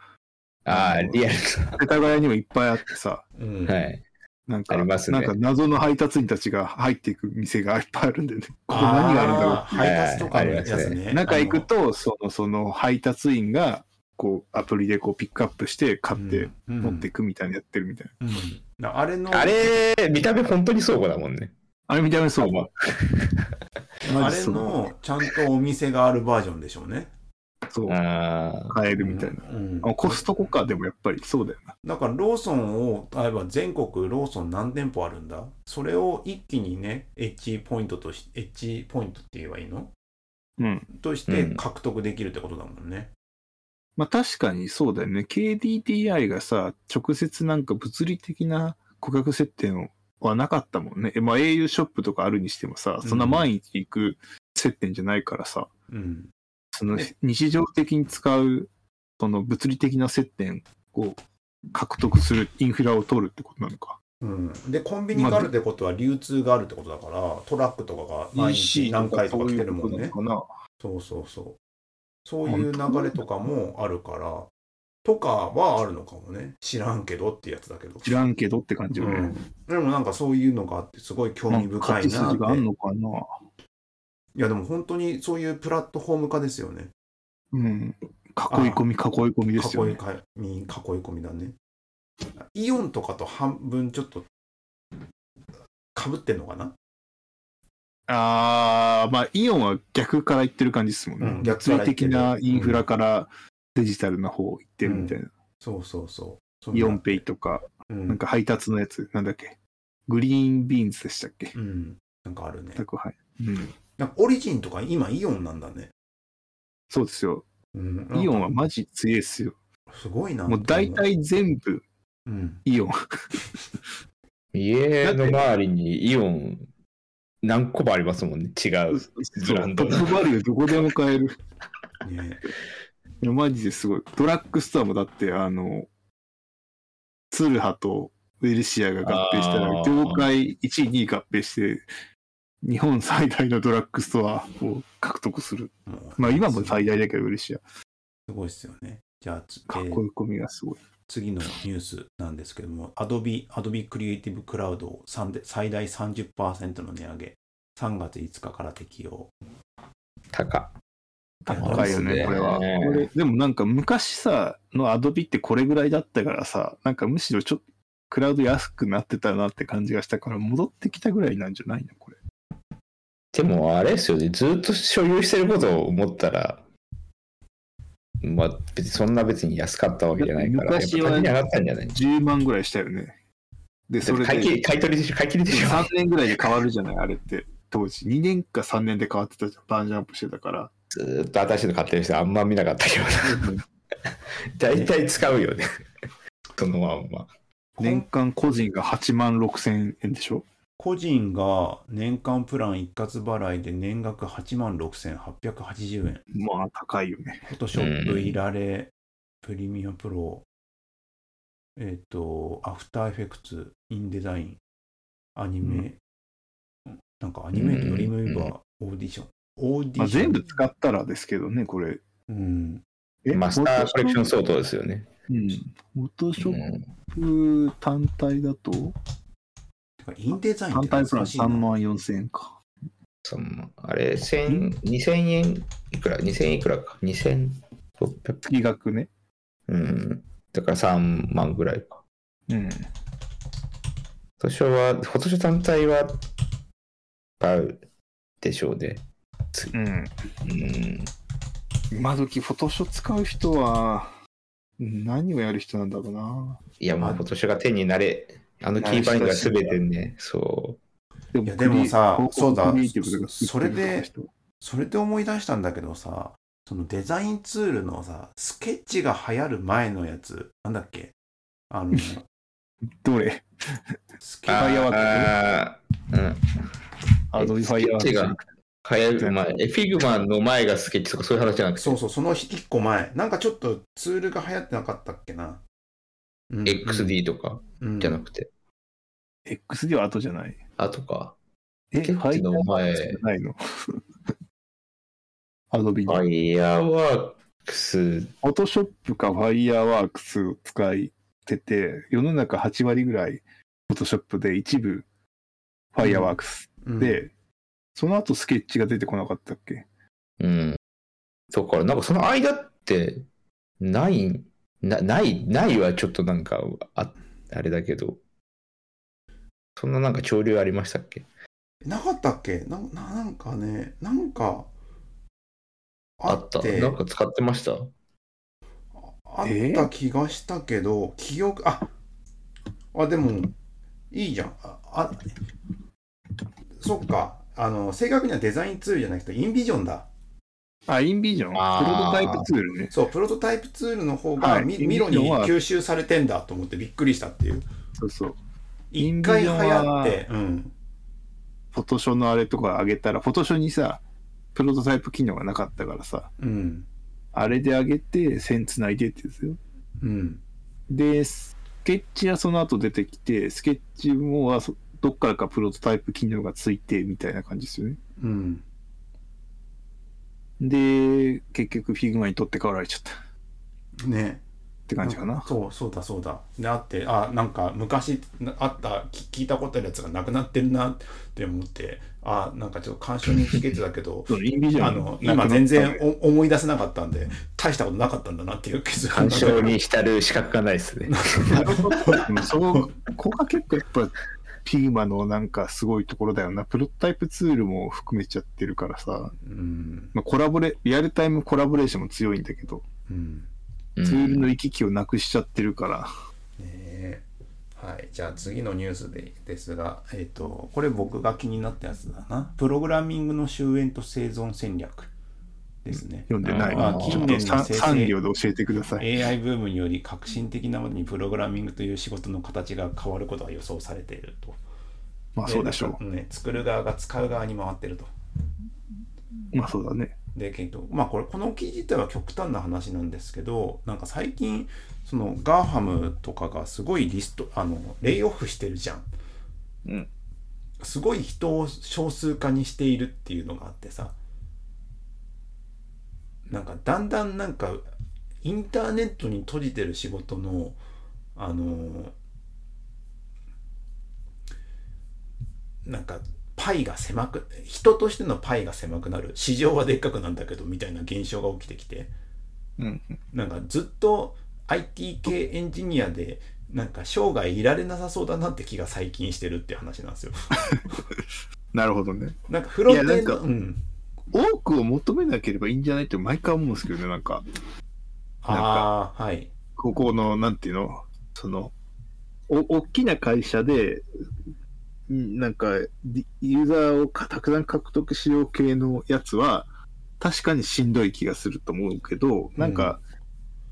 ああ、リアル世田谷にもいっぱいあってさ、うんな。はい。なんか、ありますねなんか謎の配達員たちが入っていく店がいっぱいあるんでね。ここ何があるんだろう配達とかのやつね。中行くと、その、その配達員が、こう、アプリでこうピックアップして買ってうん持っていくみたいなやってるみたいな。うんあれの、あれ、見た目本当に倉庫だもんね。あれ見た目そう。まあれの、ちゃんとお店があるバージョンでしょうね。そう。買えるみたいな。うんあコストコか、でもやっぱりそうだよな。だからローソンを、例えば全国ローソン何店舗あるんだ？それを一気にね、エッジポイントとし、エッジポイントって言えばいいの？うん。として獲得できるってことだもんね。まあ確かにそうだよね。KDDI がさ、直接なんか物理的な顧客接点はなかったもんね。えまあ au ショップとかあるにしてもさ、そんな毎日行く接点じゃないからさ、うん。そのね日常的に使う、その物理的な接点を獲得するインフラを取るってことなのか。うん、で、コンビニがあるってことは流通があるってことだから、トラックとかが毎日何回とか来てるもんね。そうそうそうそう。そういう流れとかもあるから、とかはあるのかもね。知らんけどってやつだけど。な知らんけどって感じよね。うん、でもなんかそういうのがあって、すごい興味深いなって。あんのかな。いやでも本当にそういうプラットフォーム化ですよね。うん。囲い込み、囲い込みですよね。囲いかみ囲い込みだね。イオンとかと半分ちょっとかぶってんのかな？あー、まあ、イオンは逆から言ってる感じですもんね。うん逆的なインフラからデジタルな方行ってるみたいな。そうそうそう。そんなイオン Pay とか、うん、なんか配達のやつ、なんだっけ？ Green Beans でしたっけ？うん、なんかあるね。宅配。うん。なんかオリジンとか今イオンなんだね。そうですよ。うん、イオンはマジ強いですよ。すごいな。もう大体全部うん。イオン。家の周りにイオン何個もありますもんね。違う。ブランドトップバリューどこでも買える。ねいやマジですごい。ドラッグストアもだって、あの、ツルハとウェルシアが合併したら、業界1位、2位合併して、日本最大のドラッグストアを獲得する。まあ今も最大だけど、ウェルシア。すごいですよね。じゃあ、かっこいい込みがすごい。次のニュースなんですけども、Adobe, Adobe Creative Cloud を3で最大30%の値上げ、3月5日から適用。高。高いよね、これは。これでもなんか昔さ、のアドビってこれぐらいだったからさ、なんかむしろちょっとクラウド安くなってたなって感じがしたから、戻ってきたぐらいなんじゃないのこれ。でもあれですよね。ずっと所有してることを思ったら、まあ別にそんな別に安かったわけじゃないから、昔は単に上がったんじゃない？10万ぐらいしたよね。で、それで買い切り、買い取りでしょ？買い切りでしょ？3年ぐらいで変わるじゃない、あれって。当時。2年か3年で変わってたじゃん。バージョンアップしてたから。ずーっと新しいの買ってる人あんま見なかったけどな。大体使うよね。そのまんま。年間個人が8万6千円でしょ？個人が年間プラン一括払いで年額8万6880円。まあ、高いよね。 Photoshop、うんイラレ、 Premiere Pro、えっ、と、 After Effects、 InDesign、アニメ、なんかアニメート、うんリムーバー、 Audition。Audition。まあ、全部使ったらですけどね、これ。うん。えマスターコレクションフ相当ですよね。ォトショッうんプ単体だと、てかインデザイン単体プラン3難しいな。万4千円か。そのあれ、千2000円いくら ?2000 円いくらか ?2600? 月額ね。うん。だから3万ぐらいか。うん。フォトショーは、フォトショー単体は、買うでしょうね。うん。うん。今時フォトショー使う人は、何をやる人なんだろうな。いや、もうフォトショーが手になれ、あのキーバインドが全てね、そう。でいやでもさそうだ。それでそれで思い出したんだけどさ、そのデザインツールのさ、スケッチが流行る前のやつ、なんだっけ？あの、どれ？スケファイアワーク？あーうん。Adobe フが流行る前、え Figma の前がスケッチとかそういう話じゃなくて、そうそう、その一個前。なんかちょっとツールが流行ってなかったっけな？うん。XD とかうん。じゃなくて、XD は後じゃない？あとか、え、スケッチの前ファイアワークスじゃないの？Adobe に。 Fireworks、Photoshop か Fireworks を使ってて、世の中8割ぐらいフォトショップで一部ファイヤーワークスうん。で、その後スケッチが出てこなかったっけ？うん。だか。ら、なんかその間って、ない、なない、ないはちょっとなんか、ああれだけど、そんななんか潮流ありましたっけ？なかったっけ？なななんかね、なんか、あった。てなんか使ってました？あった気がしたけど、記憶、あ、あ、でも、いいじゃん。あ、あそっか。あの、正確にはデザインツールじゃなくて、インビジョンだ。あ、インビジョン。プロトタイプツールね。そう、プロトタイプツールの方はいがミ,、ミロに吸収されてんだと思ってびっくりしたっていう。そうそう。イン一回流ビジョンは行って、うん。フォトショーのあれとか上げたら、フォトショーにさ、プロトタイプ機能がなかったからさ、うん。あれで上げて線つないでってやつよ。うん。で、スケッチはその後出てきて、スケッチもはそどっからかプロトタイプ機能がついてみたいな感じですよね。うん。で、結局 Figma に取って代わられちゃったっね。て感じかな。そう、そうだそうだ。で、あって、あ、なんか昔あった、き聞いたことあるやつがなくなってるなって思って、あ、なんかちょっと感傷に浸けてたけど、あの、今全然お思い出せなかったんで、大したことなかったんだなっていう気づ感傷に浸る資格がないですね。そこが結構やっぱ、 Figma のなんかすごいところだよな。プロトタイプツールも含めちゃってるからさ、うん。まあ、コラボレ、リアルタイムコラボレーションも強いんだけど、うん。うんツールの行き来をなくしちゃってるから、ねえはい、じゃあ次のニュースでですが、えっ、と、これ僕が気になったやつだな。プログラミングの終焉と生存戦略ですね。読んでない。あーちょっとさ産業で教えてください。AI ブームにより革新的なものにプログラミングという仕事の形が変わることが予想されていると。まあそうでしょなんかね、作る側が使う側に回ってると。う。まあそうだね。で、けど、まあこれ、この記事自体は極端な話なんですけど、なんか最近、そのガーハムとかがすごいリスト、あの、レイオフしてるじゃん。うん。すごい人を少数化にしているっていうのがあってさ、なんかだんだんなんか、インターネットに閉じてる仕事の、あの、なんか、パイが狭く、人としてのパイが狭くなる。市場はでっかくなんだけど、みたいな現象が起きてきて、うん。なんかずっと IT 系エンジニアで、なんか生涯いられなさそうだなって気が最近してるって話なんですよ。なるほどね。なんかフロントエンド、うん。多くを求めなければいいんじゃないって毎回思うんですけどね、なんか。ああ、はい。ここの、なんていうの、その、お大きな会社で、んなんか、ユーザーをかたくさん獲得しよう系のやつは、確かにしんどい気がすると思うけど、なんか、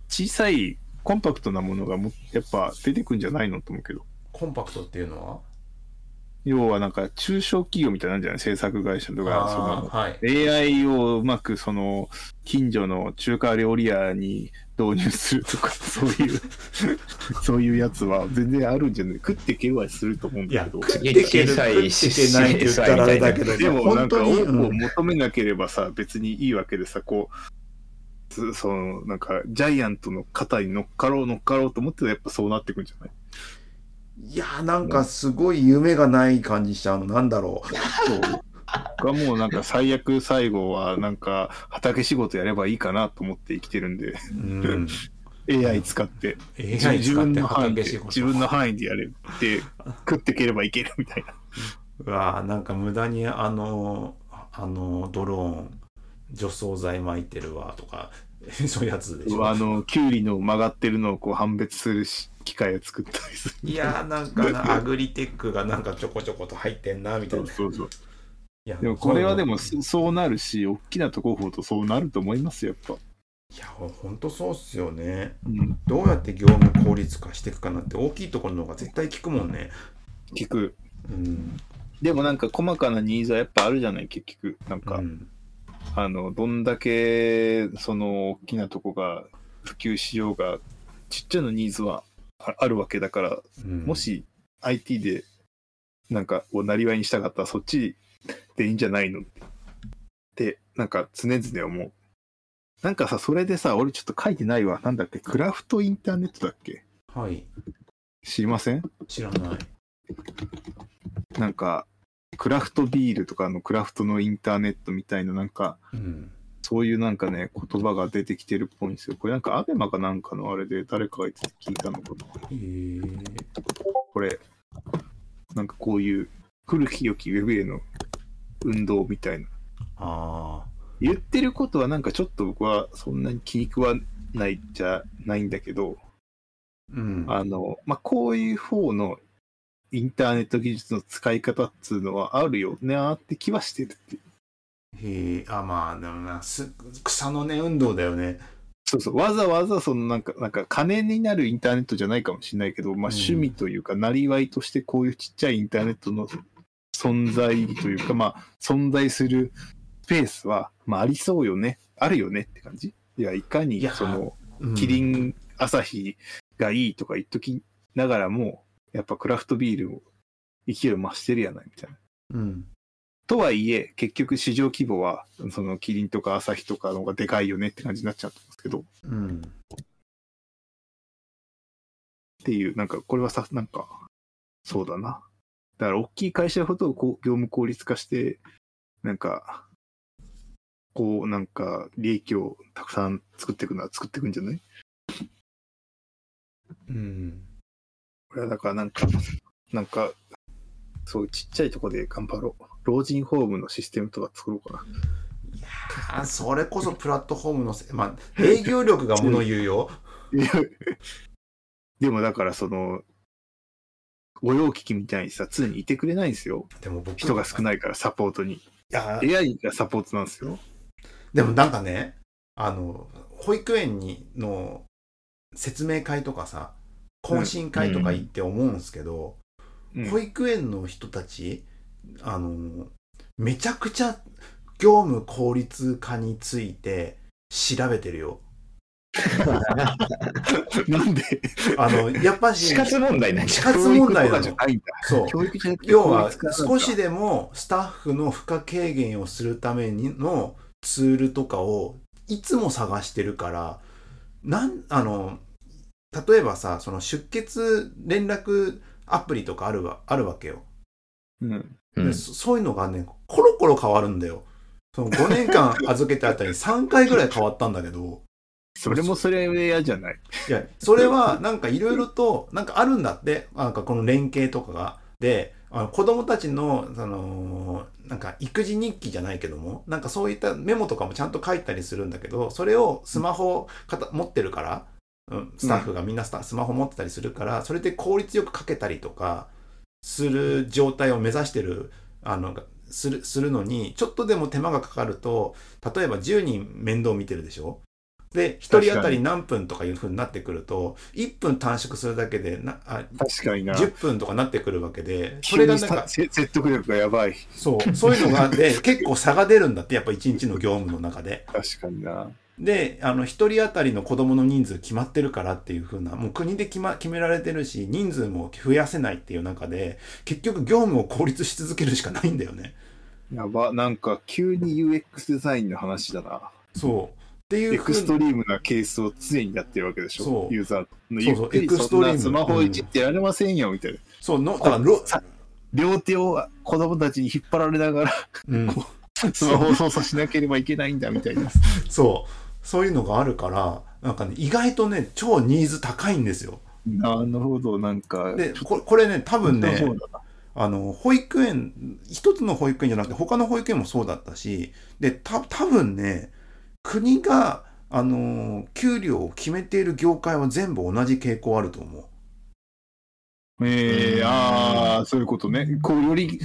小さい、コンパクトなものがもやっぱ出てくんじゃないのと思うけど。コンパクトっていうのは？要はなんか中小企業みたいなんじゃない？制作会社とか、そのはい。AI をうまくその近所の中華料理屋に導入するとか、そういう、そういうやつは全然あるんじゃない？食っていけはすると思うんいや、だけど。食ってける、食ってけないって言ったらあれだけど、でもなんか本当に、多くをうん求めなければさ、別にいいわけでさ、こう、つそのなんかジャイアントの肩に乗っかろう乗っかろうと思ってたらやっぱそうなってくんじゃない？いやーなんかすごい夢がない感じしちゃうのなんだろそう。がもうなんか最悪最後はなんか畑仕事やればいいかなと思って生きてるんで、う、うん、AI 使って。AI 自使って分の範囲で自分の範囲でやれて食っていければいけるみたいな。うわーなんか無駄にあのあのドローン除草剤撒いてるわとか そういうやつでしょあのキュウリの曲がってるのをこう判別するし機械を作ったりする。いやーなんかなアグリテックがなんかちょこちょこと入ってんなみたそいうなそうそう。いやでもこれはでもそうなるし、大きなとこほどそうなると思いますよ、やっぱ。いやほんとそうっすよねうん、どうやって業務効率化していくかなって大きいところの方が絶対効くもんね聞く。うんでもなんか細かなニーズはやっぱあるじゃない、結局。なんか、うんあの、どんだけその大きなとこが普及しようが、ちっちゃなニーズはああるわけだから、うん。もし IT でなんかをなりわいにしたかったらそっちでいいんじゃないのってなんか常々思う。なんかさ、それでさ、俺ちょっと書いてないわ。なんだっけ、クラフトインターネットだっけ？はい。知りません？知らない。なんか、クラフトビールとかのクラフトのインターネットみたいななんか、うんそういうなんかね、言葉が出てきてるっぽいんですよ。これなんかアベマかなんかのあれで誰かが言って聞いたのかな。これ、なんかこういう古き良きウェブへの運動みたいな。ああ言ってることはなんかちょっと僕はそんなに気に食わないじゃないんだけど、うんあの、まあ、こういう方のインターネット技術の使い方っつうのはあるよねーって気はしてるっていう。へえあまあでもなす草の根運動だよね。そうそう、わざわざそのなんか、なんか金になるインターネットじゃないかもしれないけど、まあうん。趣味というか、なりわいとしてこういうちっちゃいインターネットの存在というか、まあ存在するスペースは、まあありそうよね、あるよねって感じ？いや、いかにその、うん。キリン朝日がいいとか言っときながらも、やっぱクラフトビールを勢いを増してるやないみたいな。うんとはいえ、結局市場規模は、そのキリンとか朝日とかの方がでかいよねって感じになっちゃうんですけど、うんっていう、なんかこれはさ、なんか、そうだな。だから大きい会社ほどこう業務効率化して、なんか、こうなんか利益をたくさん作っていくのは作っていくんじゃない？うんこれはだからなんか、なんか、そうちっちゃいとこで頑張ろう。老人ホームのシステムとか作ろうかな。いやーそれこそプラットフォームのせまあ営業力がもの言うよでもだからその、御用聞きみたいにさ、常にいてくれないんですよ。でも僕人が少いないからサポートに。いや AI がサポートなんですよ。でもなんかねあの保育園にの説明会とかさ懇親会とか行って思うんですけど、うん保育園の人たちあのめちゃくちゃ業務効率化について調べてるよ。なんで？あのやっぱし死活問題なんじ死活問題なの。そう教育じゃなくて要は少しでもスタッフの負荷軽減をするためにのツールとかをいつも探してるからなんあの例えばさその出欠連絡アプリとかあるわあるわけよ、うん。うん。でそそういうのがねコロコロ変わるんだよ。その5年間 預けてあったり3回ぐらい変わったんだけど。それもそれは嫌じゃない？いやそれはなんかいろいろとなんかあるんだって。なんかこの連携とかが。であの子供たちのそのなんか育児日記じゃないけどもなんかそういったメモとかもちゃんと書いたりするんだけどそれをスマホかた持ってるから、うん、スタッフがみんなスマホ持ってたりするからそれで効率よく書けたりとかする状態を目指してるあのするするのにちょっとでも手間がかかると例えば10人面倒見てるでしょ？で1人当たり何分とかいう風になってくると1分短縮するだけでなあ確かにな。10分とかなってくるわけでそれがなんか説得力がやばい。そうそういうのがあって結構差が出るんだってやっぱ1日の業務の中で。確かにな。であの1人当たりの子供の人数決まってるからっていう風なもう国で決,、ま、決められてるし人数も増やせないっていう中で結局業務を効率し続けるしかないんだよね。やば、なんか急に UX デザインの話だな。そうっていうエクストリームなケースを常にやってるわけでしょ。そうユーザーの。そうそうゆっくりエクストリームそんなスマホいじってやれませんよ、みたいな。そうのだからろ、さ両手を子供たちに引っ張られながらうん、スマホを操作しなければいけないんだみたいな。そうそういうのがあるからなんかね意外とね超ニーズ高いんですよ。なるほど、なんか。でここれね多分ねあの保育園一つの保育園じゃなくて他の保育園もそうだったしでた多分ね国があの給料を決めている業界は全部同じ傾向あると思う。えー、ああ、そういうことね。こう、より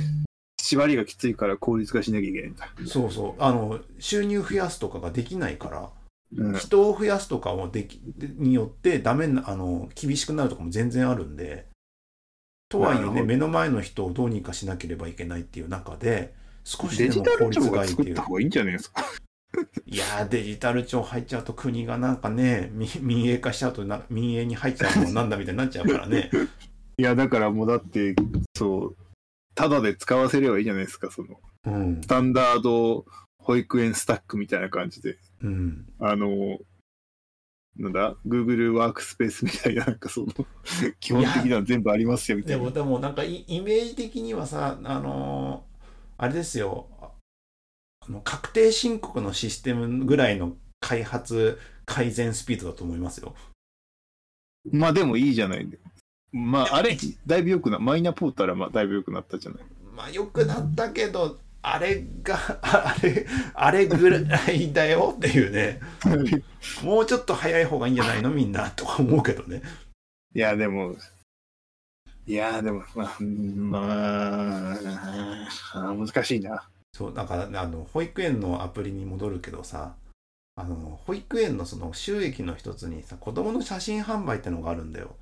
縛りがきついから効率化しなきゃいけないんだ。そうそうあの収入増やすとかができないからうん、人を増やすとかもできによってダメなあの厳しくなるとかも全然あるんで。とはいえね目の前の人をどうにかしなければいけないっていう中で少しでも効率庁ががいいっていういいんじゃないですか？いやーデジタル庁入っちゃうと国がなんかね民民営化しちゃうとな民営に入っちゃうのもなんだみたいになっちゃうからね。いや、だからもうだって、そう、ただで使わせればいいじゃないですか、その、うん。スタンダード保育園スタックみたいな感じで。うんあの、なんだ、Google ワークスペースみたいな、なんかその、基本的なの全部ありますよみたいな。でもでもなんかイイメージ的にはさあのーあれですよああの確定申告のシステムぐらいの開発改善スピードだと思いますよまあでもいいじゃない。まあ、あれ、だいぶ良くな、マイナポータルはまあだいぶ良くなったじゃない。まあ良くなったけどあれがああれあれぐらいだよっていうね。もうちょっと早い方がいいんじゃないの？みんなとか思うけどね。いや、でも、いや、でも、まあ、うんまあ、あ難しいな。そうだからあの保育園のアプリに戻るけどさあの保育園のその収益の一つにさ子供の写真販売ってのがあるんだよ。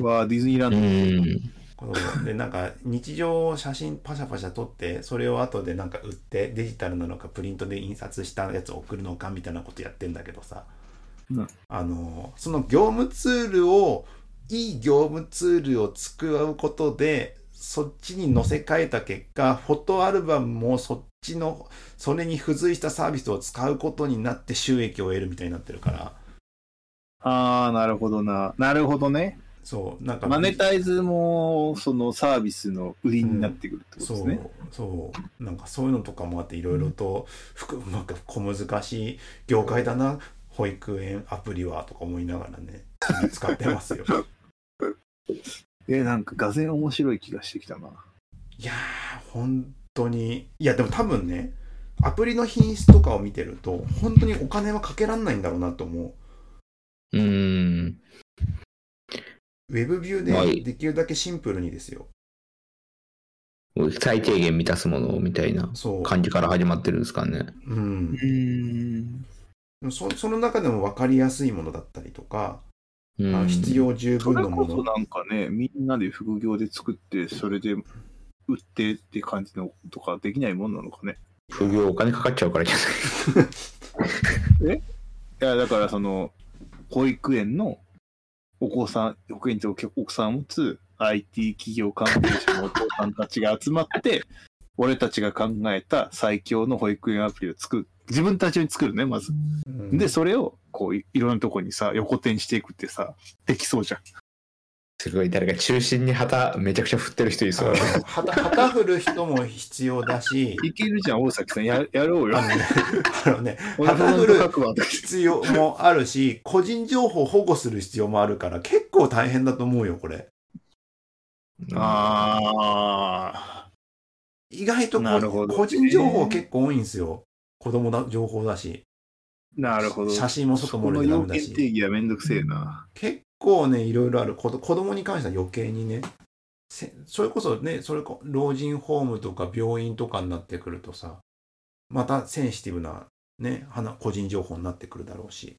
わあ、ディズニーランうド。ん。子供でなんか日常を写真パシャパシャ撮ってそれを後でなんか売ってデジタルなのかプリントで印刷したやつを送るのかみたいなことやってんだけどさ、うんあのその業務ツールをいい業務ツールを使うことでそっちに載せ替えた結果フォトアルバムもそっちのそれに付随したサービスを使うことになって収益を得るみたいになってるからああ、なるほどな。なるほどね。そうなんかマネタイズも、そのサービスの売りになってくるってことそうですね。そうなんかそういうのとかもあっていろいろとふくなんか小難しい業界だな保育園アプリはとか思いながらね使ってますよ え、なんか、がぜ面白い気がしてきたな。いやー本当にいやでも多分ねアプリの品質とかを見てると本当にお金はかけらんないんだろうなと思ううん。ウェブビューはいでできるだけシンプルにですよ最低限満たすものみたいなそう感じから始まってるんですかね。うんん。そその中でも分かりやすいものだったりとか、うん必要十それ分のものこそなんかね、みんなで副業で作って、それで売ってって感じのとかできないもんなのかね。副業お金かかっちゃうからじゃない。いや、だからその、保育園のお子さん、保育園と奥さんを持つ IT 企業関係者のお父さんたちが集まって、俺たちが考えた最強の保育園アプリを作る。自分たちに作るね、まず。うんで、それを、こうい、いろんなとこにさ、横転していくってさ、できそうじゃん。すごい、誰か中心に旗めちゃくちゃ振ってる人いそう。旗旗振る人も必要だし、いけるじゃん、大崎さん。ややろうよ。あのね、あのね俺フロント書くわ必要もあるし、個人情報を保護する必要もあるから、結構大変だと思うよ、これ。あ意外とこなるほど個人情報結構多いんですよ。子供だ情報だし。ー、なるほど。写真も外漏れそこの要てダメだし件定義はめんどくせえな。結構ね、いろいろある。子供に関しては余計にね。せそれこそね、それこ老人ホームとか病院とかになってくるとさ、またセンシティブなね、話個人情報になってくるだろうし。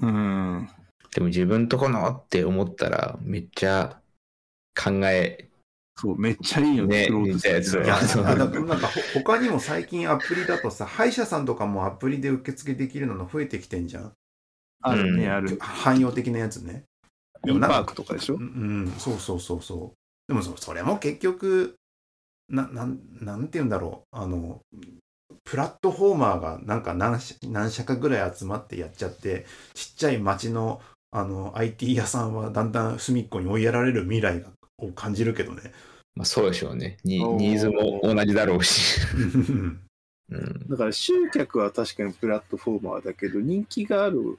うん。でも自分とこのって思ったら、めっちゃ考え、そう、めっちゃいいのね作ろうとする見たやついや、そうあだからなんかほ他にも最近アプリだとさ、歯医者さんとかもアプリで受付できるのが増えてきてんじゃん。あるね、うんある。汎用的なやつね。でもなんかクとかでしょ？うん、うんそうそうそうそう。でもそそれも結局、な、なん、なんて言うんだろう。あの、プラットフォーマーがなんか何社何社かぐらい集まってやっちゃって、ちっちゃい町のあの IT 屋さんはだんだん隅っこに追いやられる未来を感じるけどね。まあそうでしょうね。ニおーニーズも同じだろうし。うんうん、だから集客は確かにプラットフォーマーだけど、人気がある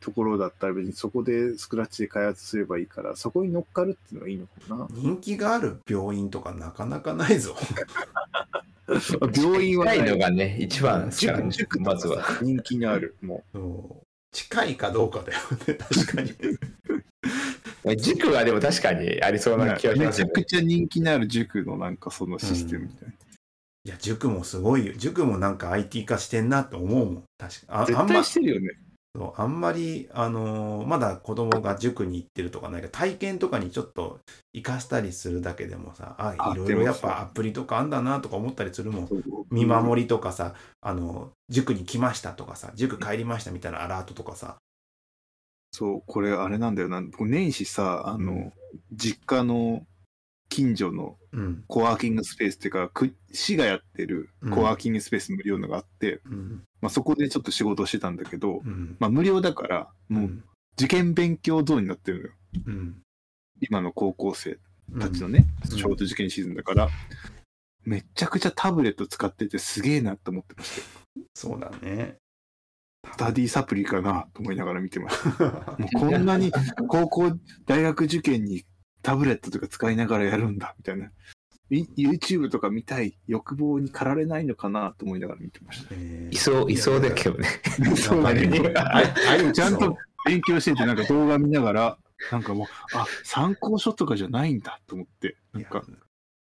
ところだったら別にそこでスクラッチで開発すればいいから、そこに乗っかるっていうのがいいのかな。人気がある病院とかなかなかないぞ。病院は近いのがね、一番ですからね塾塾とかまずは。さ人気がある。もそう近いかどうかだよね、確かに。塾はでも確かにありそうう。な気がしますねめちゃく。ちゃ人気のある塾のなんかそのシステムみたいな。いや、塾もすごいよ。塾もなんか IT 化してんなって思うもん。確かああ絶んま対してるよね。そうあんまり、あのーまだ子供が塾に行ってるとかないけど、体験とかにちょっと活かしたりするだけでもさ、あ、あいろいろやっぱアプリとかあんだなとか思ったりするもん。見守りとかさ、あの、塾に来ましたとかさ、塾帰りましたみたいなアラートとかさ。そう、これあれなんだよな。僕年始さ、あの、実家の近所のうん。コワーキングスペースっていうか、く市がやってるコワーキングスペース無料のがあって、うん。まあ、そこでちょっと仕事をしてたんだけど、うん。まあ、無料だから、もううん。受験勉強ゾーンになってるのよ。うん。今の高校生うんたちのね、うんちょうど受験シーズンだから、めっちゃくちゃタブレット使っててすげえなって思ってましたよ。そうだね。スタディサプリかなと思いながら見てました。もうこんなに高校、大学受験にタブレットとか使いながらやるんだ、みたいな。い YouTube とか見たい欲望に駆られないのかなと思いながら見てました。ねいそう、いそうだけどね。そうだね。ああでもちゃんと勉強してて、なんか動画見ながら、なんかもう、あ、参考書とかじゃないんだと思って、なんか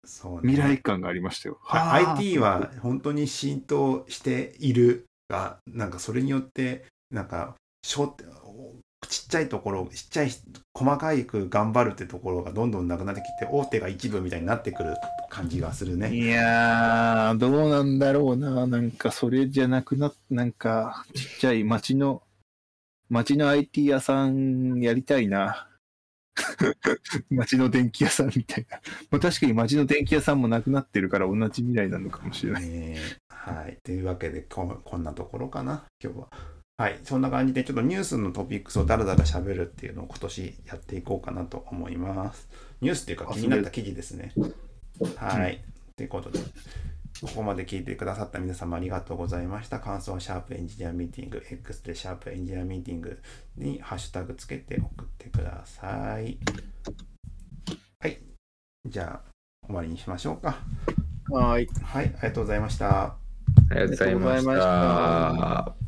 そうね未来感がありましたよ。IT は本当に浸透しているが、なんかそれによって、なんか、小ちっちゃいところ、ちっちゃい、細かいく頑張るってところがどんどんなくなってきて、大手が一部みたいになってくる感じがするね。いやー、どうなんだろうな。なんか、それじゃなくなっなんか、ちっちゃい町の、町の IT 屋さんやりたいな。町の電気屋さんみたいな。まあ、確かに町の電気屋さんもなくなってるから同じ未来なのかもしれない。ねはい。というわけでこ、こんなところかな、今日は。はい。そんな感じで、ちょっとニュースのトピックスをだらだら喋るっていうのを今年やっていこうかなと思います。ニュースっていうかあ気になった記事ですね。はい。ということで、ここまで聞いてくださった皆様ありがとうございました。感想はシャープエンジニアミーティング、X でシャープエンジニアミーティングにハッシュタグつけて送ってください。はい。じゃあ、終わりにしましょうか。はい。はい。ありがとうございました。ありがとうございました。